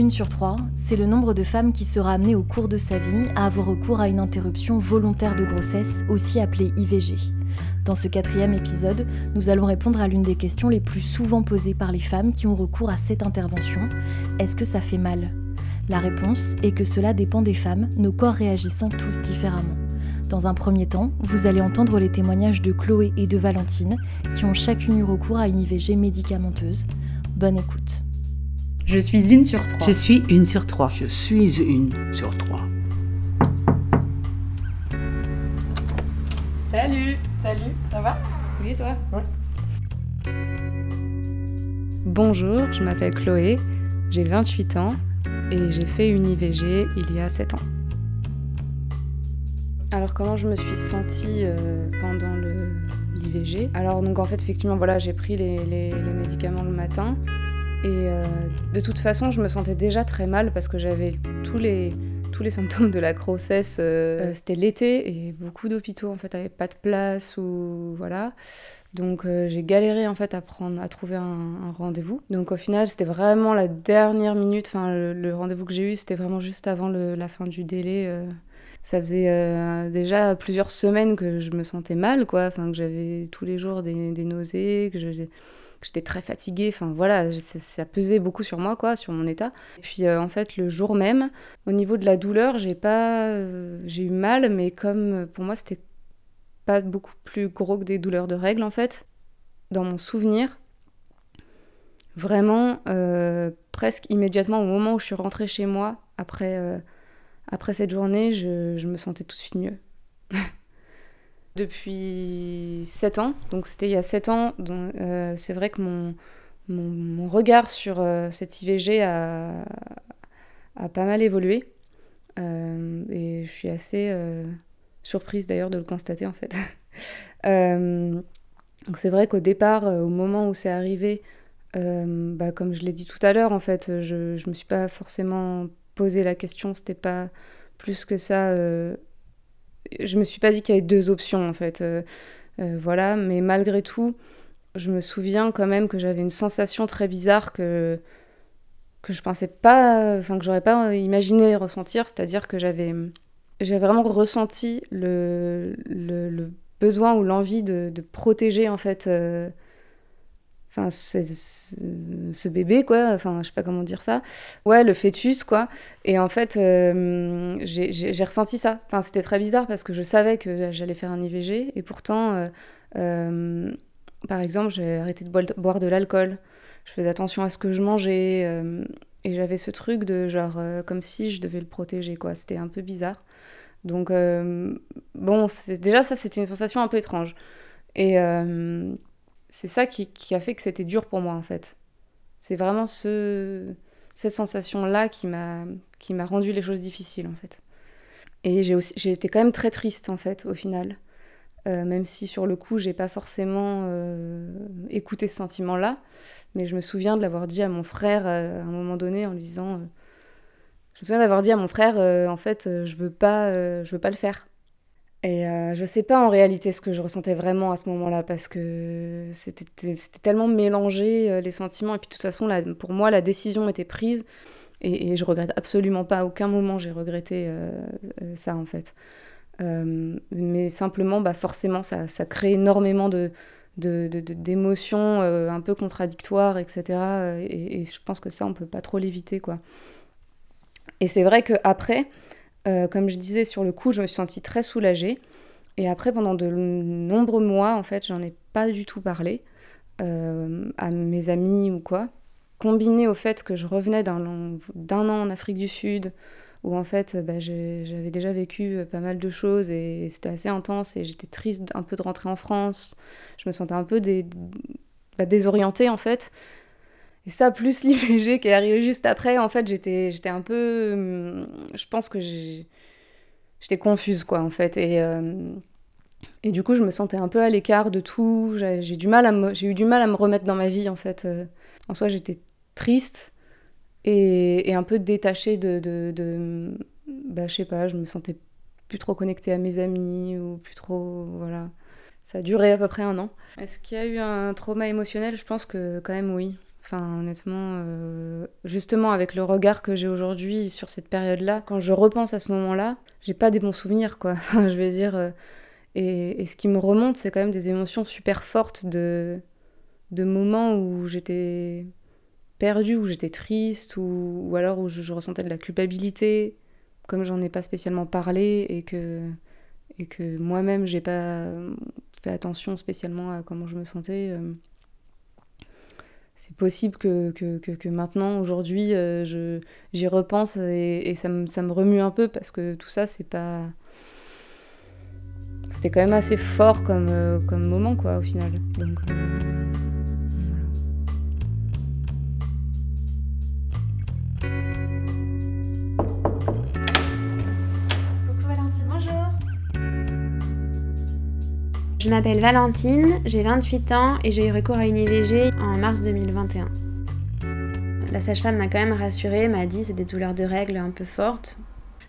une sur trois, c'est le nombre de femmes qui sera amenée au cours de sa vie à avoir recours à une interruption volontaire de grossesse, aussi appelée IVG. Dans ce quatrième épisode, nous allons répondre à l'une des questions les plus souvent posées par les femmes qui ont recours à cette intervention. Est-ce que ça fait mal? La réponse est que cela dépend des femmes, nos corps réagissant tous différemment. Dans un premier temps, vous allez entendre les témoignages de Chloé et de Valentine, qui ont chacune eu recours à une IVG médicamenteuse. Bonne écoute. Je suis une sur trois. Je suis une sur trois. Je suis une sur trois. Salut Salut, ça va? Oui, toi? Ouais. Bonjour, je m'appelle Chloé, j'ai 28 ans et j'ai fait une IVG il y a 7 ans. Alors comment je me suis sentie euh, pendant l'IVG Alors donc en fait effectivement voilà j'ai pris les, les, les, médicaments le matin et euh, de toute façon je me sentais déjà très mal parce que j'avais tous les, tous les symptômes de la grossesse. Euh, C'était l'été et beaucoup d'hôpitaux en fait n'avaient pas de place ou voilà. Donc euh, j'ai galéré en fait à prendre, à trouver un, un rendez-vous. Donc au final c'était vraiment la dernière minute. Enfin le, le rendez-vous que j'ai eu c'était vraiment juste avant le, la fin du délai. Euh, ça faisait euh, déjà plusieurs semaines que je me sentais mal quoi. Enfin que j'avais tous les jours des, des nausées, que j'étais très fatiguée. Enfin voilà, ça, pesait beaucoup sur moi quoi, sur mon état. Et puis euh, en fait le jour même, au niveau de la douleur, j'ai pas, euh, j'ai eu mal, mais comme pour moi c'était pas beaucoup plus gros que des douleurs de règles en fait. Dans mon souvenir, vraiment euh, presque immédiatement au moment où je suis rentrée chez moi après euh, après cette journée, je, je, me sentais tout de suite mieux. Depuis 7 ans, donc c'était il y a 7 ans, euh, c'est vrai que mon, mon, regard sur euh, cette IVG a, a, pas mal évolué. Euh, et je suis assez surprise d'ailleurs de le constater en fait. donc c'est vrai qu'au départ, au moment où c'est arrivé, bah, comme je l'ai dit tout à l'heure, en fait, je ne me suis pas forcément posé la question, c'était pas plus que ça. Je me suis pas dit qu'il y avait deux options en fait. Euh, euh, voilà, mais malgré tout, je me souviens quand même que j'avais une sensation très bizarre que que je pensais pas, enfin que j'aurais pas imaginé ressentir, c'est-à-dire que j'avais j'ai vraiment ressenti le, besoin ou l'envie de, de, protéger en fait euh, enfin ce bébé quoi. Enfin je sais pas comment dire ça. Ouais le fœtus quoi. Et en fait euh, j'ai ressenti ça. Enfin c'était très bizarre parce que je savais que j'allais faire un IVG et pourtant euh, euh, par exemple j'ai arrêté de boire de l'alcool. Je faisais attention à ce que je mangeais euh, et j'avais ce truc de genre comme si je devais le protéger quoi. C'était un peu bizarre. Donc bon déjà ça c'était une sensation un peu étrange. Et c'est ça qui, a fait que c'était dur pour moi en fait. C'est vraiment ce, cette sensation-là qui m'a qui m'a rendu les choses difficiles en fait. Et j'ai aussi j'ai été quand même très triste en fait au final, euh, même si sur le coup j'ai pas forcément euh, écouté ce sentiment-là, mais je me souviens de l'avoir dit à mon frère euh, à un moment donné en lui disant, je me souviens d'avoir dit à mon frère en fait je veux pas je veux pas le faire. Et euh, je sais pas en réalité ce que je ressentais vraiment à ce moment-là parce que c'était tellement mélangé euh, les sentiments et puis de toute façon la, pour moi la décision était prise et, et je regrette absolument pas à aucun moment j'ai regretté euh, ça en fait. Euh, mais simplement bah forcément ça, ça crée énormément de d'émotions euh, un peu contradictoires etc et, et, je pense que ça on peut pas trop l'éviter quoi. Et c'est vrai que après euh, comme je disais sur le coup, je me suis sentie très soulagée. Et après, pendant de nombreux mois, en fait, j'en ai pas du tout parlé euh, à mes amis ou quoi. Combiné au fait que je revenais d'un an en Afrique du Sud, où en fait, bah, j'avais déjà vécu euh, pas mal de choses et c'était assez intense et j'étais triste un peu de rentrer en France. Je me sentais un peu bah, désorientée en fait. Et ça, plus l'IVG qui est arrivé juste après, en fait, j'étais, j'étais un peu. Hum, je pense que j'étais confuse, quoi, en fait. Et, euh, et du coup, je me sentais un peu à l'écart de tout. J'ai, du mal à j'ai eu du mal à me remettre dans ma vie, en fait. Euh, en soi, j'étais triste et, et, un peu détachée de. de, de bah, je sais pas, je me sentais plus trop connectée à mes amis ou plus trop. Voilà. Ça a duré à peu près un an. Est-ce qu'il y a eu un trauma émotionnel? Je pense que quand même oui Enfin, honnêtement, euh, justement, avec le regard que j'ai aujourd'hui sur cette période-là, quand je repense à ce moment-là, j'ai pas des bons souvenirs, quoi. je vais dire. Euh, et, ce qui me remonte, c'est quand même des émotions super fortes de, de moments où j'étais perdue, où j'étais triste, ou, ou alors où je, ressentais de la culpabilité, comme j'en ai pas spécialement parlé, et que, et que moi-même, j'ai pas fait attention spécialement à comment je me sentais. Euh, c'est possible que, que, que, maintenant, aujourd'hui, euh, j'y repense et, ça, me, ça, me, remue un peu parce que tout ça, c'est pas. C'était quand même assez fort comme, euh, comme moment, quoi, au final. Euh, Je m'appelle Valentine, j'ai 28 ans et j'ai eu recours à une IVG en mars 2021. La sage-femme m'a quand même rassurée, m'a dit c'est des douleurs de règles un peu fortes.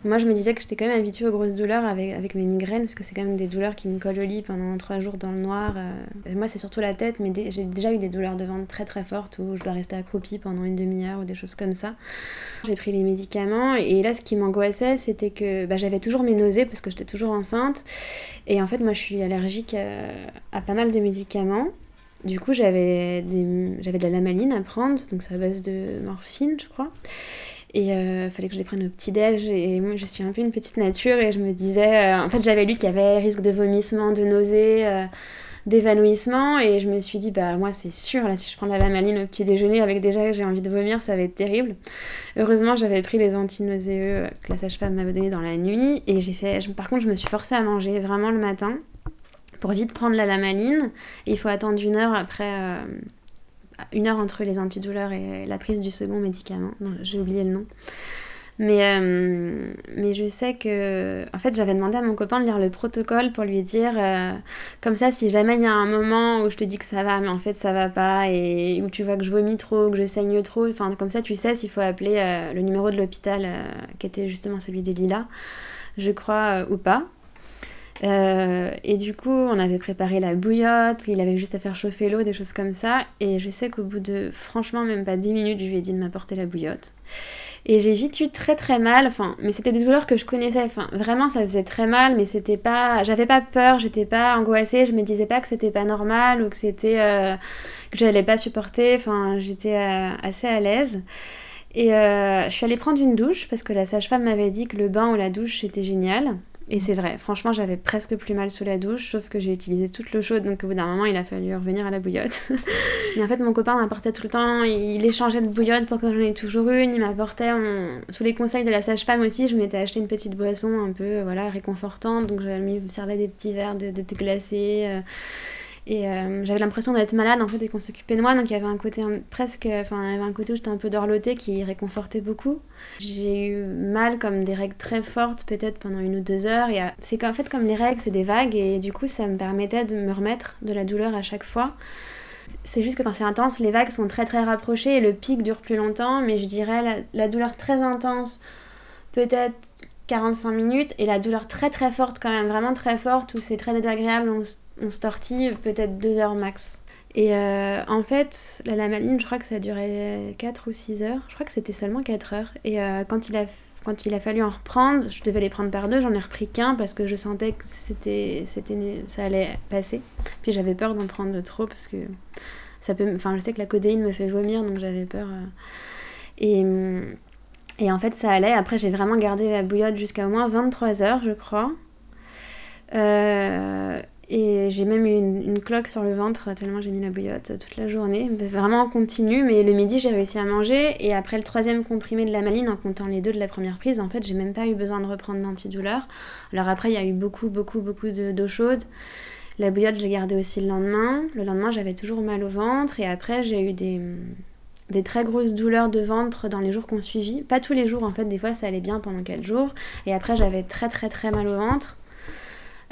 Moi, je me disais que j'étais quand même habituée aux grosses douleurs avec, avec mes migraines, parce que c'est quand même des douleurs qui me collent au lit pendant trois jours dans le noir. Euh. moi, c'est surtout la tête, mais j'ai déjà eu des douleurs de ventre très très fortes où je dois rester accroupie pendant une demi-heure ou des choses comme ça. J'ai pris les médicaments, et là, ce qui m'angoissait, c'était que bah, j'avais toujours mes nausées parce que j'étais toujours enceinte. Et en fait, moi, je suis allergique à, pas mal de médicaments. Du coup, j'avais de la lamaline à prendre, donc c'est à base de morphine, je crois. Et il euh, fallait que je les prenne au petit-déj. Et moi, je suis un peu une petite nature. Et je me disais. Euh, en fait, j'avais lu qu'il y avait risque de vomissement, de nausée, euh, d'évanouissement. Et je me suis dit, bah, moi, c'est sûr, là, si je prends la lamaline au petit-déjeuner avec déjà j'ai envie de vomir, ça va être terrible. Heureusement, j'avais pris les antinauséeux que la sage-femme m'avait donné dans la nuit. Et j'ai fait. par contre, je me suis forcée à manger vraiment le matin pour vite prendre la lamaline. Et il faut attendre une heure après une heure entre les antidouleurs et la prise du second médicament. j'ai oublié le nom. Mais, euh, mais je sais que. En fait, j'avais demandé à mon copain de lire le protocole pour lui dire euh, comme ça, si jamais il y a un moment où je te dis que ça va, mais en fait ça va pas, et où tu vois que je vomis trop, que je saigne trop, enfin, comme ça, tu sais s'il faut appeler euh, le numéro de l'hôpital qui était justement celui de Lila, je crois, ou pas. Euh, et du coup, on avait préparé la bouillotte, il avait juste à faire chauffer l'eau, des choses comme ça. Et je sais qu'au bout de, franchement, même pas 10 minutes, je lui ai dit de m'apporter la bouillotte. Et j'ai vite eu très très mal, enfin, mais c'était des douleurs que je connaissais, enfin, vraiment ça faisait très mal, mais c'était pas, j'avais pas peur, j'étais pas angoissée, je me disais pas que c'était pas normal ou que c'était, euh, que j'allais pas supporter, enfin, j'étais euh, assez à l'aise. Et je suis allée prendre une douche parce que la sage-femme m'avait dit que le bain ou la douche c'était génial. Et c'est vrai, franchement, j'avais presque plus mal sous la douche, sauf que j'ai utilisé toute l'eau chaude, donc au bout d'un moment, il a fallu revenir à la bouillotte. Mais en fait, mon copain m'apportait tout le temps, il échangeait de bouillotte pour que j'en ai toujours une, il m'apportait, sous les conseils de la sage-femme aussi, je m'étais acheté une petite boisson un peu voilà, réconfortante, donc j'avais mis, servait des petits verres de, de thé glacé. Euh, et euh, j'avais l'impression d'être malade en fait et qu'on s'occupait de moi. Donc il y avait un côté presque, enfin il y avait un côté où j'étais un peu dorlotée qui réconfortait beaucoup. J'ai eu mal comme des règles très fortes peut-être pendant une ou deux heures. C'est qu'en fait comme les règles c'est des vagues et du coup ça me permettait de me remettre de la douleur à chaque fois. C'est juste que quand c'est intense, les vagues sont très très rapprochées et le pic dure plus longtemps. Mais je dirais la, douleur très intense, peut-être 45 minutes et la douleur très très forte quand même, vraiment très forte où c'est très désagréable, on se tortille peut-être deux heures max. Et euh, en fait, la lamaline, je crois que ça duré 4 ou 6 heures. Je crois que c'était seulement 4 heures. Et euh, quand, il a, quand il a fallu en reprendre, je devais les prendre par deux, j'en ai repris qu'un parce que je sentais que c'était, c'était, ça allait passer. Puis j'avais peur d'en prendre trop parce que ça peut. Enfin, je sais que la codéine me fait vomir, donc j'avais peur. Euh. Et. Et en fait, ça allait. Après, j'ai vraiment gardé la bouillotte jusqu'à au moins 23 heures, je crois. Et j'ai même eu une, cloque sur le ventre tellement j'ai mis la bouillotte toute la journée. Vraiment en continu, mais le midi j'ai réussi à manger. Et après le troisième comprimé de la maline, en comptant les deux de la première prise, en fait j'ai même pas eu besoin de reprendre d'antidouleur. Alors après il y a eu beaucoup, beaucoup, beaucoup d'eau chaude. La bouillotte je l'ai gardée aussi le lendemain. Le lendemain j'avais toujours mal au ventre. Et après j'ai eu des, des très grosses douleurs de ventre dans les jours qu'on suivit. Pas tous les jours en fait, des fois ça allait bien pendant 4 jours. Et après j'avais très très très mal au ventre.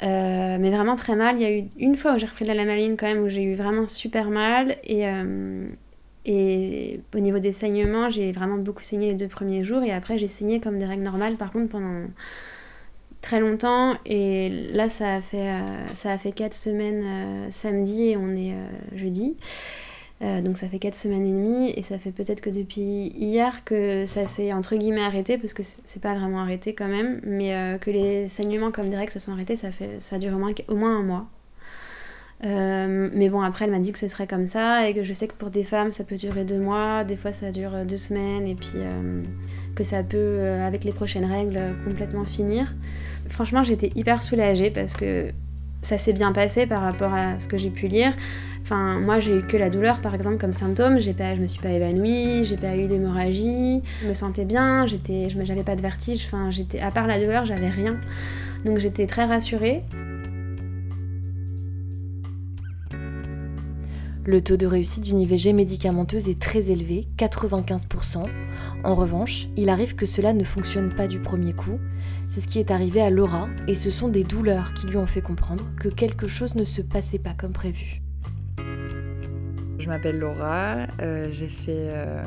Euh, mais vraiment très mal. Il y a eu une fois où j'ai repris la lamaline quand même, où j'ai eu vraiment super mal. Et, euh, et au niveau des saignements, j'ai vraiment beaucoup saigné les deux premiers jours. Et après, j'ai saigné comme des règles normales, par contre, pendant très longtemps. Et là, ça a fait, euh, ça a fait 4 semaines samedi et on est jeudi. Euh, donc ça fait 4 semaines et demie et ça fait peut-être que depuis hier que ça s'est entre guillemets arrêté parce que c'est pas vraiment arrêté quand même, mais euh, que les saignements comme direct se sont arrêtés, ça, fait, ça dure au moins, au moins un mois. Euh, mais bon, après, elle m'a dit que ce serait comme ça et que je sais que pour des femmes, ça peut durer deux mois, des fois ça dure deux semaines et puis que ça peut, avec les prochaines règles, complètement finir. Franchement, j'étais hyper soulagée parce que ça s'est bien passé par rapport à ce que j'ai pu lire. Enfin, moi, j'ai eu que la douleur, par exemple, comme symptôme. J'ai pas, je me suis pas évanouie, j'ai pas eu d'hémorragie, je me sentais bien, j'étais, j'avais pas de vertige. Enfin, j'étais, à part la douleur, j'avais rien. Donc j'étais très rassurée. Le taux de réussite d'une IVG médicamenteuse est très élevé, 95%. En revanche, il arrive que cela ne fonctionne pas du premier coup. C'est ce qui est arrivé à Laura, et ce sont des douleurs qui lui ont fait comprendre que quelque chose ne se passait pas comme prévu. Je m'appelle Laura, euh, j'ai fait euh,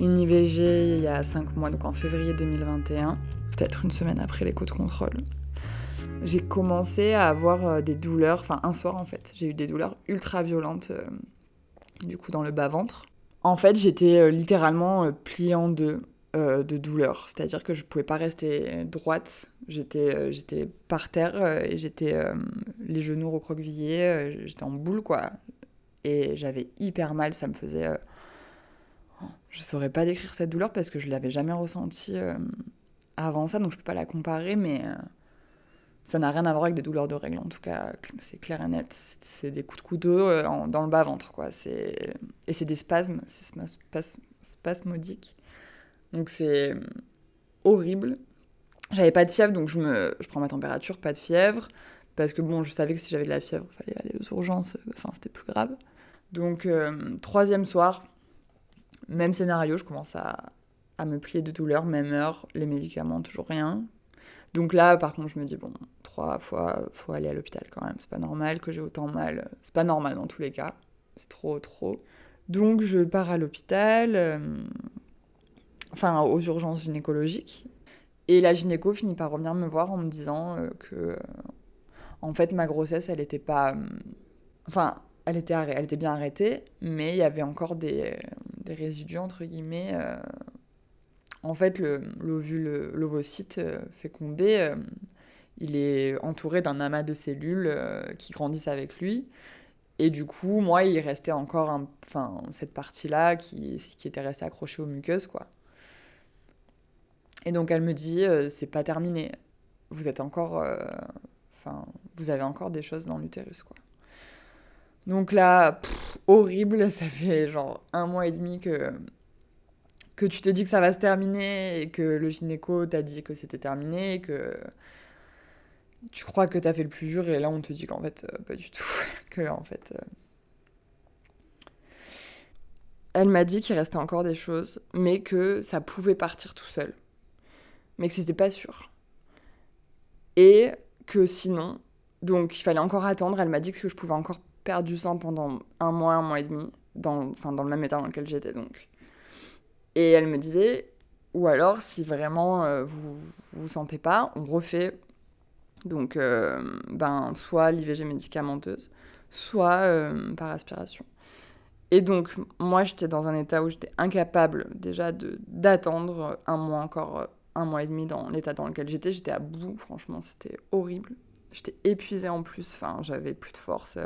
une IVG il y a 5 mois, donc en février 2021, peut-être une semaine après l'écho de contrôle. J'ai commencé à avoir euh, des douleurs, enfin un soir en fait, j'ai eu des douleurs ultra violentes, du coup dans le bas-ventre. En fait, j'étais littéralement pliée en deux de douleur, c'est-à-dire que je pouvais pas rester droite, j'étais par terre et j'étais les genoux recroquevillés, j'étais en boule quoi. Et j'avais hyper mal, ça me faisait... Euh, je saurais pas décrire cette douleur parce que je l'avais jamais ressentie euh, avant ça, donc je peux pas la comparer, mais euh, ça n'a rien à voir avec des douleurs de règles, en tout cas, c'est clair et net. C'est des coups de couteau dans le bas-ventre, quoi. Et c'est des spasmes, c'est spasmodique. Donc c'est horrible. J'avais pas de fièvre, donc je, me, je prends ma température, pas de fièvre. Parce que bon, je savais que si j'avais de la fièvre, il fallait aller aux urgences, enfin c'était plus grave. Donc, euh, troisième soir, même scénario, je commence à, me plier de douleur, même heure, les médicaments, toujours rien. Donc là, par contre, je me dis, bon, trois fois, faut aller à l'hôpital quand même. C'est pas normal que j'ai autant mal. C'est pas normal dans tous les cas. C'est trop, trop. Donc je pars à l'hôpital, euh, enfin aux urgences gynécologiques. Et la gynéco finit par revenir me voir en me disant euh, que, en fait, ma grossesse, elle était pas. Enfin, elle était, elle était bien arrêtée, mais il y avait encore des, des résidus, entre guillemets. Euh. En fait, l'ovule, l'ovocyte euh, fécondé, euh, il est entouré d'un amas de cellules qui grandissent avec lui. Et du coup, moi, il restait encore enfin, cette partie-là qui, qui était restée accrochée aux muqueuses, quoi. Et donc, elle me dit, c'est pas terminé. Vous êtes encore... Enfin, vous avez encore des choses dans l'utérus, quoi. Donc là, horrible, ça fait genre un mois et demi que, que tu te dis que ça va se terminer et que le gynéco t'a dit que c'était terminé, que tu crois que t'as fait le plus dur et là on te dit qu'en fait, euh, pas du tout. que en fait. Euh, elle m'a dit qu'il restait encore des choses, mais que ça pouvait partir tout seul. Mais que c'était pas sûr. Et que sinon, donc il fallait encore attendre. Elle m'a dit que je pouvais encore perdre du sang pendant un mois, un mois et demi, dans, enfin, dans le même état dans lequel j'étais donc. Et elle me disait, ou alors si vraiment euh, vous vous sentez pas, on refait donc euh, ben, soit l'IVG médicamenteuse, soit euh, par aspiration. Et donc moi j'étais dans un état où j'étais incapable déjà d'attendre un mois encore, un mois et demi dans l'état dans lequel j'étais. J'étais à bout, franchement c'était horrible. J'étais épuisée en plus, enfin j'avais plus de force.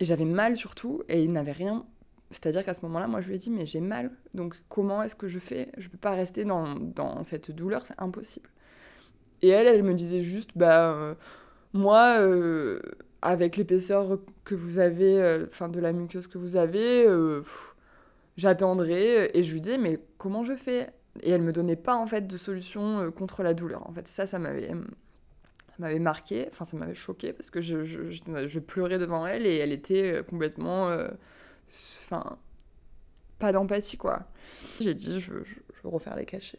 Et j'avais mal surtout, et il n'avait rien. C'est-à-dire qu'à ce moment-là, moi, je lui ai dit, mais j'ai mal, donc comment est-ce que je fais? Je peux pas rester dans, dans cette douleur, c'est impossible. Et elle, elle me disait juste, bah, euh, moi, euh, avec l'épaisseur que vous avez, euh, enfin, de la muqueuse que vous avez, j'attendrai. Et je lui disais, mais comment je fais? Et elle me donnait pas, en fait, de solution contre la douleur. En fait, ça, ça m'avait m'avait marqué, enfin ça m'avait choqué parce que je, je, pleurais devant elle et elle était complètement. Enfin. pas d'empathie quoi. J'ai dit je, je, veux refaire les cachets.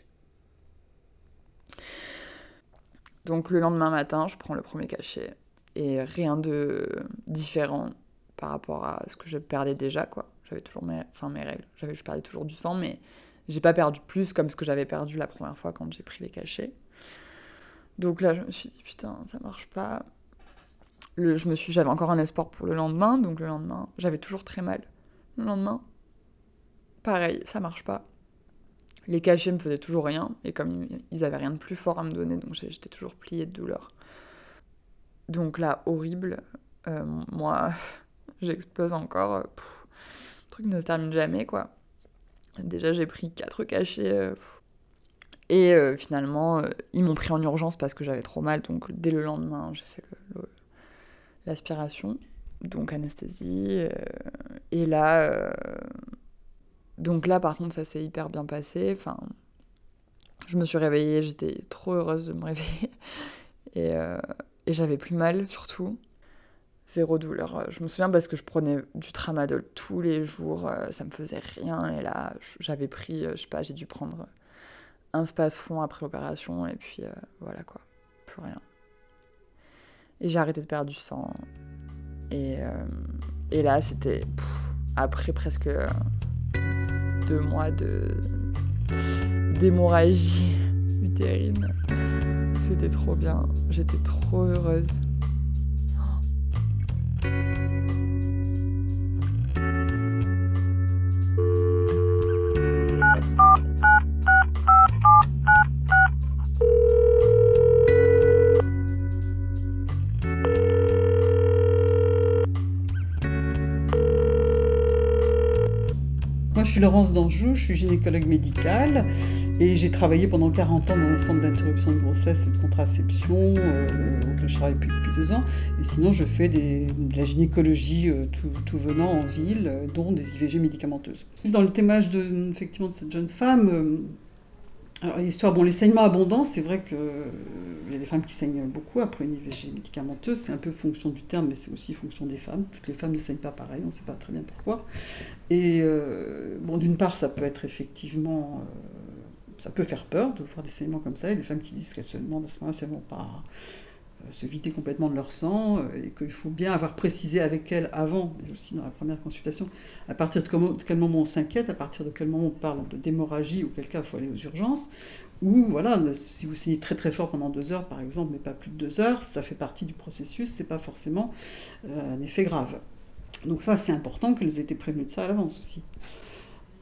Donc le lendemain matin, je prends le premier cachet et rien de différent par rapport à ce que je perdais déjà quoi. J'avais toujours mes, enfin, mes règles, j'avais je perdais toujours du sang mais j'ai pas perdu plus comme ce que j'avais perdu la première fois quand j'ai pris les cachets. Donc là, je me suis dit, putain, ça marche pas. le, je me suis, j'avais encore un espoir pour le lendemain, donc le lendemain, j'avais toujours très mal. Le lendemain, pareil, ça marche pas. Les cachets me faisaient toujours rien, et comme ils avaient rien de plus fort à me donner, donc j'étais toujours pliée de douleur. Donc là, horrible. Euh, moi, j'explose encore. Euh, le truc ne se termine jamais, quoi. Déjà, j'ai pris quatre cachets. Euh, et finalement, ils m'ont pris en urgence parce que j'avais trop mal. Donc, dès le lendemain, j'ai fait l'aspiration. donc, anesthésie. et là. Donc, là, par contre, ça s'est hyper bien passé. Enfin. Je me suis réveillée, j'étais trop heureuse de me réveiller. Et, et j'avais plus mal, surtout. Zéro douleur. Je me souviens parce que je prenais du tramadol tous les jours, euh, ça me faisait rien. Et là, j'avais pris, euh, je sais pas, j'ai dû prendre un space-fond après l'opération, et puis euh, voilà quoi, plus rien. Et j'ai arrêté de perdre du sang. Et là, c'était après presque deux mois de d'hémorragie utérine. C'était trop bien. J'étais trop heureuse. Laurence Danjou, je suis gynécologue médicale et j'ai travaillé pendant 40 ans dans un centre d'interruption de grossesse et de contraception, euh, auquel je travaille depuis, deux ans. Et sinon, je fais de la gynécologie euh, tout, venant en ville, euh, dont des IVG médicamenteuses. Dans le témoignage de, de cette jeune femme, alors, l'histoire, bon, les saignements abondants, c'est vrai qu'il y a des femmes qui saignent beaucoup après une IVG médicamenteuse. C'est un peu fonction du terme, mais c'est aussi fonction des femmes. Toutes les femmes ne saignent pas pareil, on ne sait pas très bien pourquoi. Et bon, d'une part, ça peut être effectivement ça peut faire peur de voir des saignements comme ça, et des femmes qui disent qu'elles se demandent à ce moment-là si elles vont pas euh, se vider complètement de leur sang, euh, et qu'il faut bien avoir précisé avec elles avant, aussi dans la première consultation, à partir de, quel moment on s'inquiète, à partir de quel moment on parle de d'hémorragie, ou quel cas il faut aller aux urgences, ou voilà, si vous saignez très très fort pendant deux heures par exemple, mais pas plus de deux heures, ça fait partie du processus, c'est pas forcément euh, un effet grave. Donc ça c'est important qu'elles aient été prévenues de ça à l'avance aussi.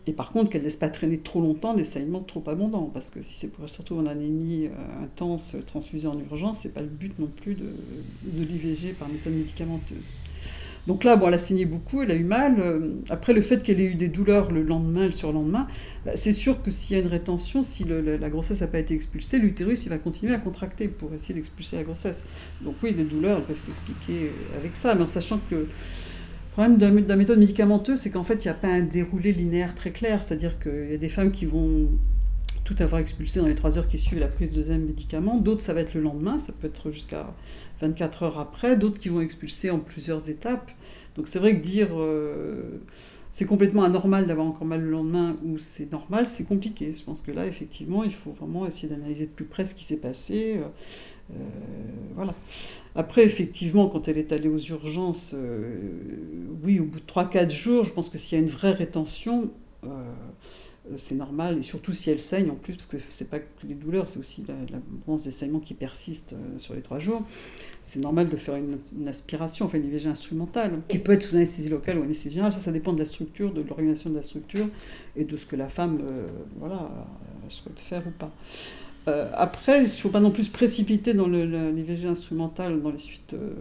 Et par contre, qu'elle ne laisse pas traîner trop longtemps des saignements trop abondants, parce que si c'est pour surtout en anémie euh, intense transfusée en urgence, c'est pas le but non plus de, l'IVG par méthode médicamenteuse. Donc là, bon, elle a saigné beaucoup, elle a eu mal. Euh, après, le fait qu'elle ait eu des douleurs le lendemain, le surlendemain, bah, c'est sûr que s'il y a une rétention, si la grossesse n'a pas été expulsée, l'utérus il va continuer à contracter pour essayer d'expulser la grossesse. Donc oui, les douleurs elles peuvent s'expliquer avec ça, mais en sachant que problème de la méthode médicamenteuse, c'est qu'en fait, il n'y a pas un déroulé linéaire très clair. C'est-à-dire qu'il y a des femmes qui vont tout avoir expulsé dans les trois heures qui suivent la prise de deuxième médicament. D'autres, ça va être le lendemain, ça peut être jusqu'à 24 heures après. D'autres qui vont expulser en plusieurs étapes. Donc c'est vrai que dire euh, c'est complètement anormal d'avoir encore mal le lendemain ou c'est normal, c'est compliqué. Je pense que là, effectivement, il faut vraiment essayer d'analyser de plus près ce qui s'est passé. Euh, euh, voilà. Après, effectivement, quand elle est allée aux urgences, euh, oui, au bout de 3-4 jours, je pense que s'il y a une vraie rétention, c'est normal, et surtout si elle saigne en plus, parce que c'est pas que les douleurs, c'est aussi l'abondance des saignements qui persistent sur les 3 jours, c'est normal de faire une, aspiration, enfin une IVG instrumentale, qui peut être sous anesthésie locale ou anesthésie générale, ça, ça dépend de la structure, de l'organisation de la structure, et de ce que la femme voilà, souhaite faire ou pas. Euh, après, il ne faut pas non plus se précipiter dans l'IVG instrumental dans les suites euh,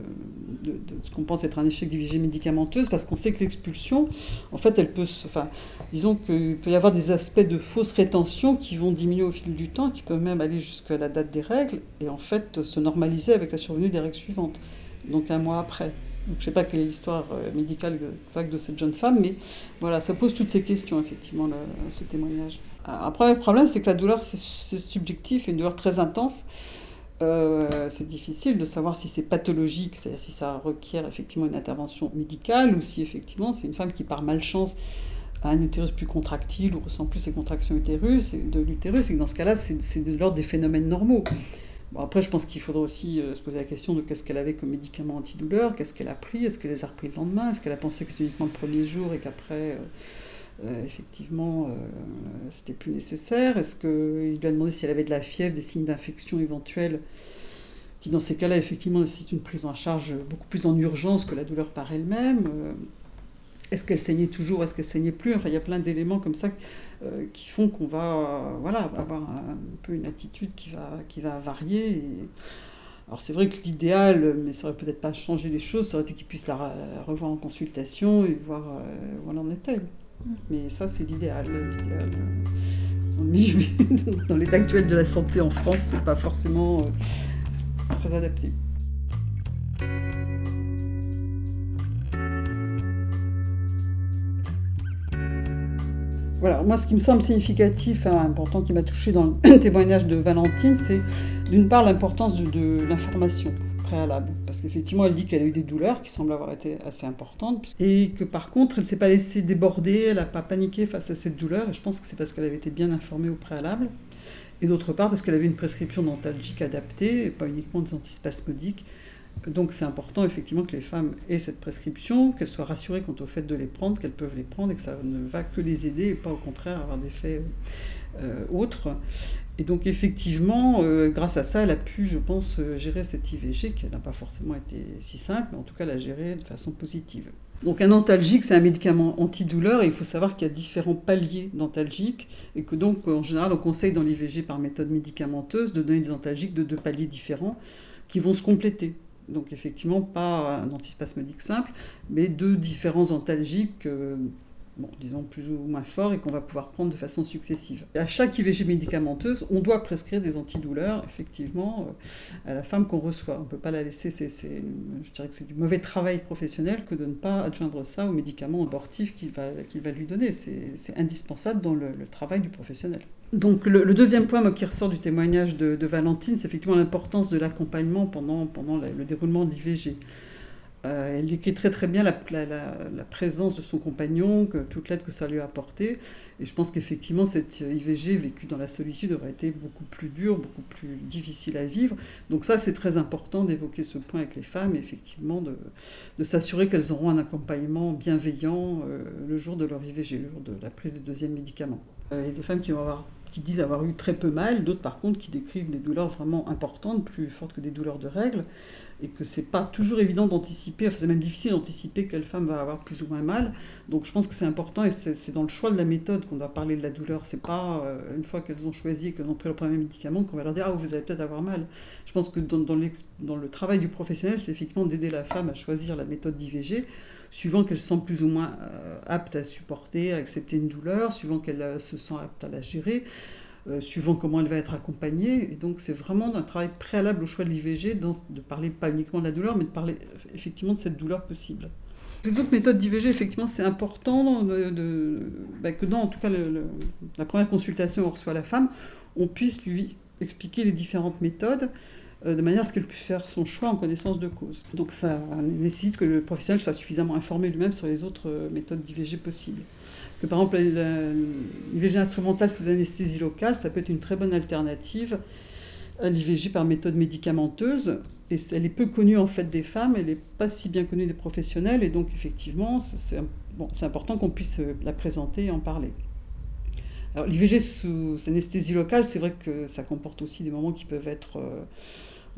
de, ce qu'on pense être un échec d'IVG médicamenteuse, parce qu'on sait que l'expulsion, en fait, elle peut, enfin, disons qu'il peut y avoir des aspects de fausse rétention qui vont diminuer au fil du temps, qui peuvent même aller jusqu'à la date des règles, et en fait se normaliser avec la survenue des règles suivantes, donc un mois après je ne sais pas quelle est l'histoire euh, médicale exacte de cette jeune femme, mais voilà, ça pose toutes ces questions, effectivement, ce témoignage. Après, le problème, c'est que la douleur, c'est subjectif, et une douleur très intense. Euh, c'est difficile de savoir si c'est pathologique, c'est-à-dire si ça requiert effectivement une intervention médicale, ou si effectivement c'est une femme qui, par malchance, a un utérus plus contractile ou ressent plus les contractions utérus, de l'utérus, et que dans ce cas-là, c'est de l'ordre des phénomènes normaux après, je pense qu'il faudra aussi euh, se poser la question de qu'est-ce qu'elle avait comme médicament antidouleur, qu'est-ce qu'elle a pris, est-ce qu'elle les a repris le lendemain, est-ce qu'elle a pensé que c'était uniquement le premier jour et qu'après, euh, euh, effectivement, c'était plus nécessaire, est-ce qu'il lui a demandé si elle avait de la fièvre, des signes d'infection éventuels qui dans ces cas-là, effectivement, nécessite une prise en charge beaucoup plus en urgence que la douleur par elle-même. Est-ce qu'elle saignait toujours Est-ce qu'elle saignait plus? Enfin, il y a plein d'éléments comme ça qui font qu'on va voilà, avoir un, peu une attitude qui va, qui va varier. Alors c'est vrai que l'idéal, mais ça aurait peut-être pas changé les choses, ça aurait été qu'ils puissent la revoir en consultation et voir où elle en était. Mm. Mais ça, c'est l'idéal. Dans l'état actuel de la santé en France, c'est pas forcément euh, très adapté. Voilà, moi ce qui me semble significatif, hein, important, qui m'a touché dans le témoignage de Valentine, c'est d'une part l'importance de l'information préalable. Parce qu'effectivement, elle dit qu'elle a eu des douleurs qui semblent avoir été assez importantes. Et que par contre, elle ne s'est pas laissée déborder, elle n'a pas paniqué face à cette douleur. Et je pense que c'est parce qu'elle avait été bien informée au préalable. Et d'autre part, parce qu'elle avait une prescription dentalgique adaptée, et pas uniquement des antispasmodiques. Donc c'est important effectivement que les femmes aient cette prescription, qu'elles soient rassurées quant au fait de les prendre, qu'elles peuvent les prendre et que ça ne va que les aider et pas au contraire avoir des effets euh, autres. Et donc effectivement, euh, grâce à ça, elle a pu, je pense, euh, gérer cette IVG qui n'a pas forcément été si simple, mais en tout cas la gérer de façon positive. Donc un antalgique, c'est un médicament antidouleur et il faut savoir qu'il y a différents paliers d'antalgiques et que donc en général on conseille dans l'IVG par méthode médicamenteuse de donner des antalgiques de deux paliers différents qui vont se compléter. Donc effectivement pas un antispasmodique simple, mais deux différents antalgiques. Euh, bon, disons plus ou moins fort et qu'on va pouvoir prendre de façon successive. À chaque IVG médicamenteuse, on doit prescrire des antidouleurs, effectivement, euh, à la femme qu'on reçoit. On ne peut pas la laisser, c'est, je dirais que c'est du mauvais travail professionnel que de ne pas adjoindre ça au médicament abortif qu'il va, qu'il va lui donner. C'est, indispensable dans le, travail du professionnel. Donc le, deuxième point qui ressort du témoignage de, Valentine, c'est effectivement l'importance de l'accompagnement pendant, pendant le déroulement de l'IVG. Euh, elle décrit très très bien la, présence de son compagnon, toute l'aide que ça lui a apporté. Et je pense qu'effectivement, cette IVG vécue dans la solitude aurait été beaucoup plus dure, beaucoup plus difficile à vivre. Donc ça, c'est très important d'évoquer ce point avec les femmes et effectivement de, s'assurer qu'elles auront un accompagnement bienveillant euh, le jour de leur IVG, le jour de la prise du deuxième médicament. Euh, a des femmes qui vont avoir qui disent avoir eu très peu mal, d'autres par contre qui décrivent des douleurs vraiment importantes, plus fortes que des douleurs de règles, et que c'est pas toujours évident d'anticiper, enfin c'est même difficile d'anticiper quelle femme va avoir plus ou moins mal. Donc je pense que c'est important et c'est dans le choix de la méthode qu'on doit parler de la douleur. C'est pas euh, une fois qu'elles ont choisi et qu'elles ont pris le premier médicament qu'on va leur dire ah vous allez peut-être avoir mal. Je pense que dans, dans le travail du professionnel, c'est effectivement d'aider la femme à choisir la méthode d'IVG suivant qu'elle se sent plus ou moins euh, apte à supporter, à accepter une douleur, suivant qu'elle euh, se sent apte à la gérer, euh, suivant comment elle va être accompagnée. Et donc c'est vraiment un travail préalable au choix de l'IVG, de parler pas uniquement de la douleur, mais de parler effectivement de cette douleur possible. Les autres méthodes d'IVG, effectivement, c'est important bah, que dans, en tout cas, la première consultation où on reçoit la femme, on puisse lui expliquer les différentes méthodes, de manière à ce qu'elle puisse faire son choix en connaissance de cause. Donc ça nécessite que le professionnel soit suffisamment informé lui-même sur les autres euh, méthodes d'IVG possibles. Que par exemple l'IVG instrumentale sous anesthésie locale, ça peut être une très bonne alternative à l'IVG par méthode médicamenteuse. Et elle est peu connue en fait des femmes, elle n'est pas si bien connue des professionnels, et donc effectivement c'est important qu'on puisse euh, la présenter et en parler. Alors l'IVG sous anesthésie locale, c'est vrai que ça comporte aussi des moments qui peuvent être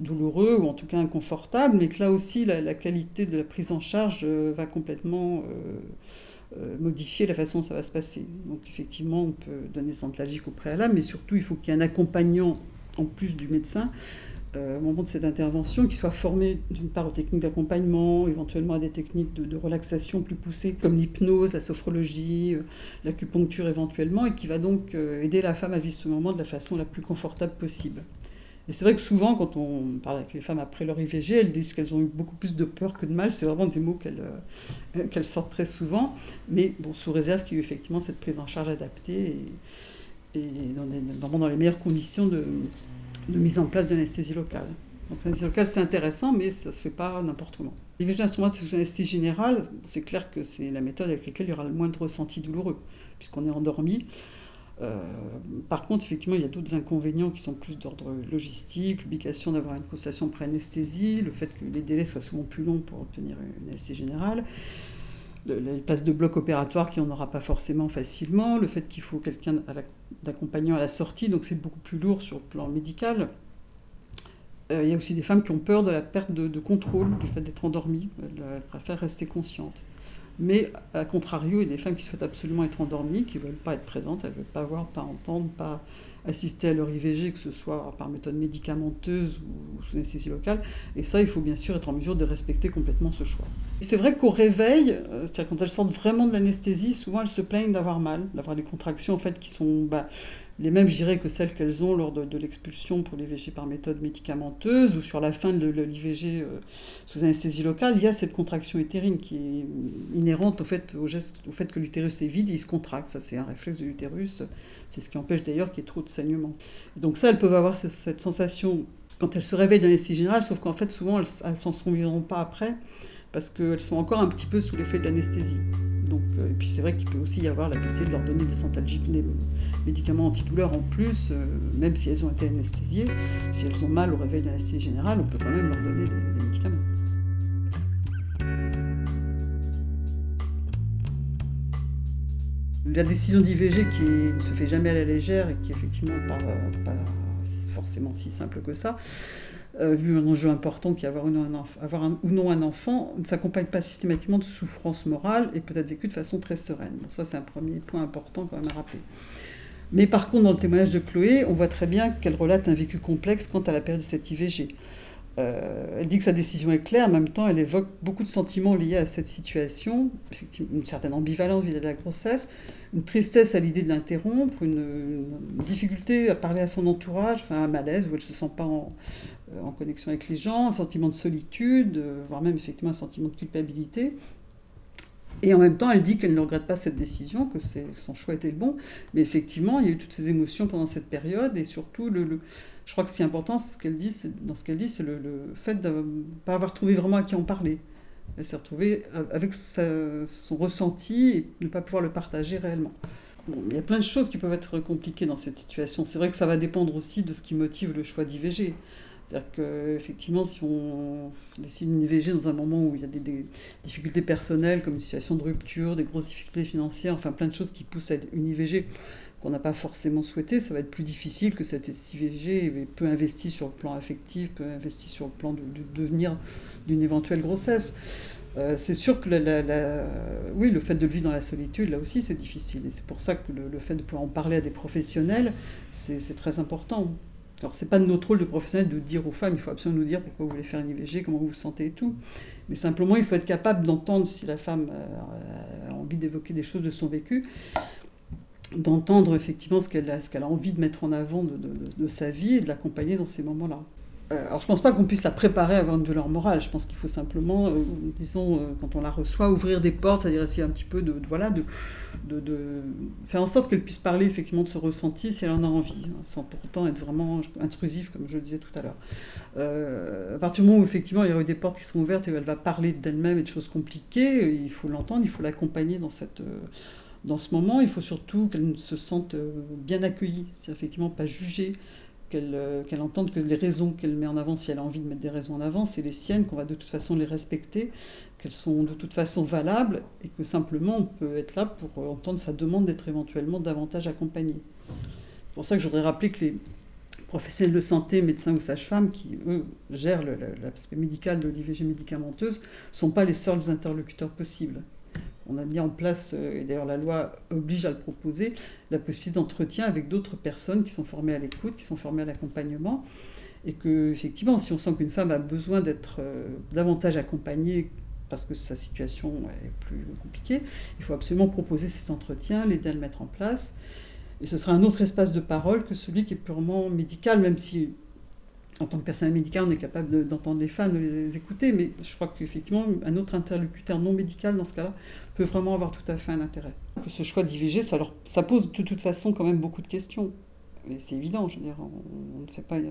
douloureux ou en tout cas inconfortable, mais que là aussi la, qualité de la prise en charge euh, va complètement euh, euh, modifier la façon dont ça va se passer. Donc effectivement, on peut donner des antalgiques au préalable, mais surtout il faut qu'il y ait un accompagnant en plus du médecin au moment de cette intervention, qui soit formé d'une part aux techniques d'accompagnement, éventuellement à des techniques de, relaxation plus poussées comme l'hypnose, la sophrologie, l'acupuncture éventuellement, et qui va donc aider la femme à vivre ce moment de la façon la plus confortable possible. Et c'est vrai que souvent, quand on parle avec les femmes après leur IVG, elles disent qu'elles ont eu beaucoup plus de peur que de mal. C'est vraiment des mots qu'elles euh, sortent très souvent, mais bon, sous réserve qu'il y ait effectivement cette prise en charge adaptée et, et dans, les meilleures conditions de, de mise en place de l'anesthésie locale. Donc l'anesthésie locale, c'est intéressant, mais ça ne se fait pas n'importe comment. L'IVG instrumentale sous anesthésie générale, c'est clair que c'est la méthode avec laquelle il y aura le moins ressenti douloureux, puisqu'on est endormi. Euh, par contre, effectivement, il y a d'autres inconvénients qui sont plus d'ordre logistique, l'obligation d'avoir une consultation pré-anesthésie, le fait que les délais soient souvent plus longs pour obtenir une anesthésie générale, les places de bloc opératoire qui n'en aura pas forcément facilement, le fait qu'il faut quelqu'un d'accompagnant à la sortie, donc c'est beaucoup plus lourd sur le plan médical. Il y a aussi des femmes qui ont peur de la perte de, contrôle, du fait d'être endormies. Elles, préfèrent rester conscientes. Mais à contrario, il y a des femmes qui souhaitent absolument être endormies, qui ne veulent pas être présentes, elles ne veulent pas voir, pas entendre, pas assister à leur IVG, que ce soit par méthode médicamenteuse ou sous anesthésie locale. Et ça, il faut bien sûr être en mesure de respecter complètement ce choix. C'est vrai qu'au réveil, euh, c'est-à-dire quand elles sortent vraiment de l'anesthésie, souvent elles se plaignent d'avoir mal, d'avoir des contractions en fait qui sont bah, les mêmes, je dirais, que celles qu'elles ont lors de, l'expulsion pour l'IVG par méthode médicamenteuse ou sur la fin de l'IVG euh, sous anesthésie locale, il y a cette contraction utérine qui est inhérente au fait, au fait que l'utérus est vide, il se contracte. Ça, c'est un réflexe de l'utérus. C'est ce qui empêche d'ailleurs qu'il y ait trop de saignement. Donc ça, elles peuvent avoir cette sensation quand elles se réveillent d'anesthésie générale, sauf qu'en fait, souvent, elles ne s'en souviendront pas après parce qu'elles sont encore un petit peu sous l'effet de l'anesthésie. Donc, euh, et puis c'est vrai qu'il peut aussi y avoir la possibilité de leur donner des antalgiques, des médicaments antidouleurs en plus, euh, même si elles ont été anesthésiées. Si elles ont mal au réveil de l'anesthésie générale, on peut quand même leur donner des, médicaments. La décision d'IVG qui ne se fait jamais à la légère et qui est effectivement pas, pas forcément si simple que ça, euh, vu un enjeu important qui est avoir, ou non un enfant, ne s'accompagne pas systématiquement de souffrance morale et peut être vécu de façon très sereine. Bon, ça, c'est un premier point important quand même à rappeler. Mais par contre, dans le témoignage de Chloé, on voit très bien qu'elle relate un vécu complexe quant à la période de cette IVG. Euh, elle dit que sa décision est claire, en même temps, elle évoque beaucoup de sentiments liés à cette situation, effectivement, une certaine ambivalence vis-à-vis de la grossesse, une tristesse à l'idée de l'interrompre, une, difficulté à parler à son entourage, enfin un malaise où elle ne se sent pas en, en connexion avec les gens, un sentiment de solitude, euh, voire même effectivement un sentiment de culpabilité. Et en même temps, elle dit qu'elle ne regrette pas cette décision, que son choix était le bon. Mais effectivement, il y a eu toutes ces émotions pendant cette période. Et surtout, je crois que ce qui est important ce qu'elle dit, dans ce qu'elle dit, c'est le, fait de ne pas avoir trouvé vraiment à qui en parler. Elle s'est retrouvée avec son ressenti et ne pas pouvoir le partager réellement. il y a plein de choses qui peuvent être compliquées dans cette situation. C'est vrai que ça va dépendre aussi de ce qui motive le choix d'IVG. C'est-à-dire qu'effectivement, si on décide une IVG dans un moment où il y a des, difficultés personnelles, comme une situation de rupture, des grosses difficultés financières, enfin plein de choses qui poussent à une IVG qu'on n'a pas forcément souhaité, ça va être plus difficile que cette IVG peu investi sur le plan affectif, peu investi sur le plan de, devenir d'une éventuelle grossesse. Euh, c'est sûr que la, oui, le fait de vivre dans la solitude, là aussi, c'est difficile. Et c'est pour ça que le, fait de pouvoir en parler à des professionnels, c'est très important. Alors, c'est pas de notre rôle de professionnel de dire aux femmes, il faut absolument nous dire pourquoi vous voulez faire une IVG, comment vous vous sentez et tout. Mais simplement, il faut être capable d'entendre si la femme euh, a envie d'évoquer des choses de son vécu, d'entendre effectivement ce qu'elle a, a envie de mettre en avant de, de sa vie et de l'accompagner dans ces moments-là. Euh, alors je pense pas qu'on puisse la préparer à avoir une douleur morale. Je pense qu'il faut simplement, euh, disons, euh, quand on la reçoit, ouvrir des portes, c'est-à-dire essayer un petit peu de, voilà, de, de, faire en sorte qu'elle puisse parler effectivement de ce ressenti si elle en a envie, hein, sans pourtant être vraiment intrusif, comme je le disais tout à l'heure. à partir du moment où effectivement il y aura des portes qui sont ouvertes et où elle va parler d'elle-même et de choses compliquées, il faut l'entendre, il faut l'accompagner dans cette dans ce moment, il faut surtout qu'elle se sente bien accueillie, c'est effectivement pas jugée, euh, qu'elle entende que les raisons qu'elle met en avant, si elle a envie de mettre des raisons en avant, c'est les siennes, qu'on va de toute façon les respecter, qu'elles sont de toute façon valables, et que simplement on peut être là pour euh, entendre sa demande d'être éventuellement davantage accompagnée. C'est pour ça que je voudrais rappeler que les professionnels de santé, médecins ou sages-femmes, qui eux gèrent l'aspect médical de l'IVG médicamenteuse, ne sont pas les seuls interlocuteurs possibles on a mis en place, euh, et d'ailleurs la loi oblige à le proposer, la possibilité d'entretien avec d'autres personnes qui sont formées à l'écoute, qui sont formées à l'accompagnement. Et que, effectivement, si on sent qu'une femme a besoin d'être euh, davantage accompagnée parce que sa situation est plus compliquée, il faut absolument proposer cet entretien, l'aider à le mettre en place. Et ce sera un autre espace de parole que celui qui est purement médical, même si en tant que personnel médical, on est capable d'entendre les femmes, de les écouter, mais je crois qu'effectivement, un autre interlocuteur non médical, dans ce cas-là, peut vraiment avoir tout à fait un intérêt. Ce choix d'IVG, ça, ça pose de toute façon quand même beaucoup de questions. C'est évident, je veux dire, on, ne fait pas... Euh,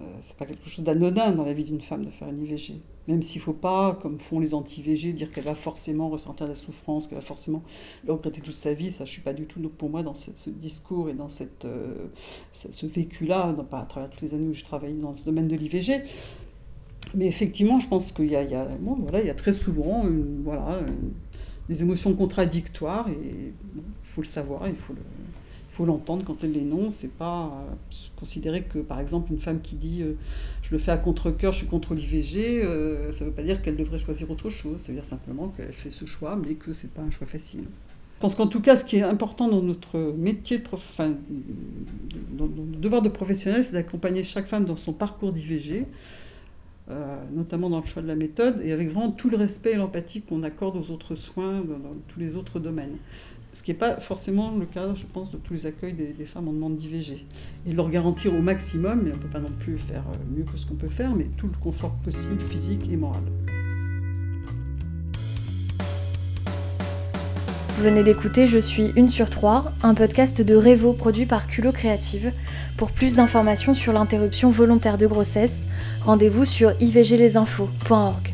euh, c'est pas quelque chose d'anodin dans la vie d'une femme de faire une IVG. Même s'il ne faut pas, comme font les anti-IVG, dire qu'elle va forcément ressentir la souffrance, qu'elle va forcément le regretter toute sa vie. Ça, je ne suis pas du tout, pour moi, dans ce, discours et dans cette, euh, ce, vécu-là, pas à travers toutes les années où je travaille dans ce domaine de l'IVG. Mais effectivement, je pense qu'il y, y, a, voilà, il y a très souvent voilà, des émotions contradictoires et il faut le savoir, il faut le, faut l'entendre quand elle l'énonce, c'est pas euh, considérer que par exemple une femme qui dit euh, je le fais à contre-coeur, je suis contre l'IVG, euh, ça ne veut pas dire qu'elle devrait choisir autre chose, ça veut dire simplement qu'elle fait ce choix, mais que c'est pas un choix facile. Je pense qu'en tout cas, ce qui est important dans notre métier, de prof... enfin, devoir de professionnel, c'est d'accompagner chaque femme dans son parcours d'IVG, notamment dans le choix de la méthode, et avec vraiment tout le respect et l'empathie qu'on accorde aux autres soins dans tous les autres domaines ce qui n'est pas forcément le cas, je pense, de tous les accueils des, femmes en demande d'IVG. Et leur garantir au maximum, mais on ne peut pas non plus faire euh, mieux que ce qu'on peut faire, mais tout le confort possible, physique et moral. Vous venez d'écouter Je suis une sur trois, un podcast de Revo produit par Culot Créative. Pour plus d'informations sur l'interruption volontaire de grossesse, rendez-vous sur ivglesinfos.org.